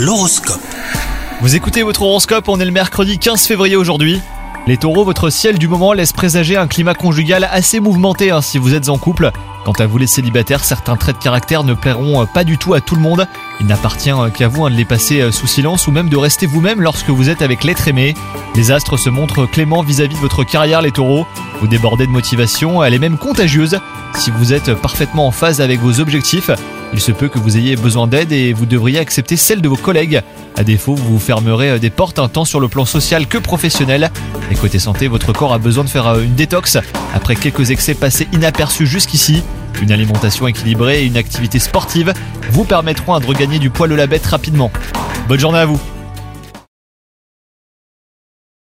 L'horoscope. Vous écoutez votre horoscope, on est le mercredi 15 février aujourd'hui. Les taureaux, votre ciel du moment laisse présager un climat conjugal assez mouvementé hein, si vous êtes en couple. Quant à vous les célibataires, certains traits de caractère ne plairont euh, pas du tout à tout le monde. Il n'appartient euh, qu'à vous hein, de les passer euh, sous silence ou même de rester vous-même lorsque vous êtes avec l'être aimé. Les astres se montrent cléments vis-à-vis de votre carrière les taureaux. Vous débordez de motivation, elle est même contagieuse. Si vous êtes parfaitement en phase avec vos objectifs, il se peut que vous ayez besoin d'aide et vous devriez accepter celle de vos collègues. À défaut, vous vous fermerez des portes un temps sur le plan social que professionnel. Et côté santé, votre corps a besoin de faire euh, une détox après quelques excès passés inaperçus jusqu'ici. Une alimentation équilibrée et une activité sportive vous permettront de regagner du poil de la bête rapidement. Bonne journée à vous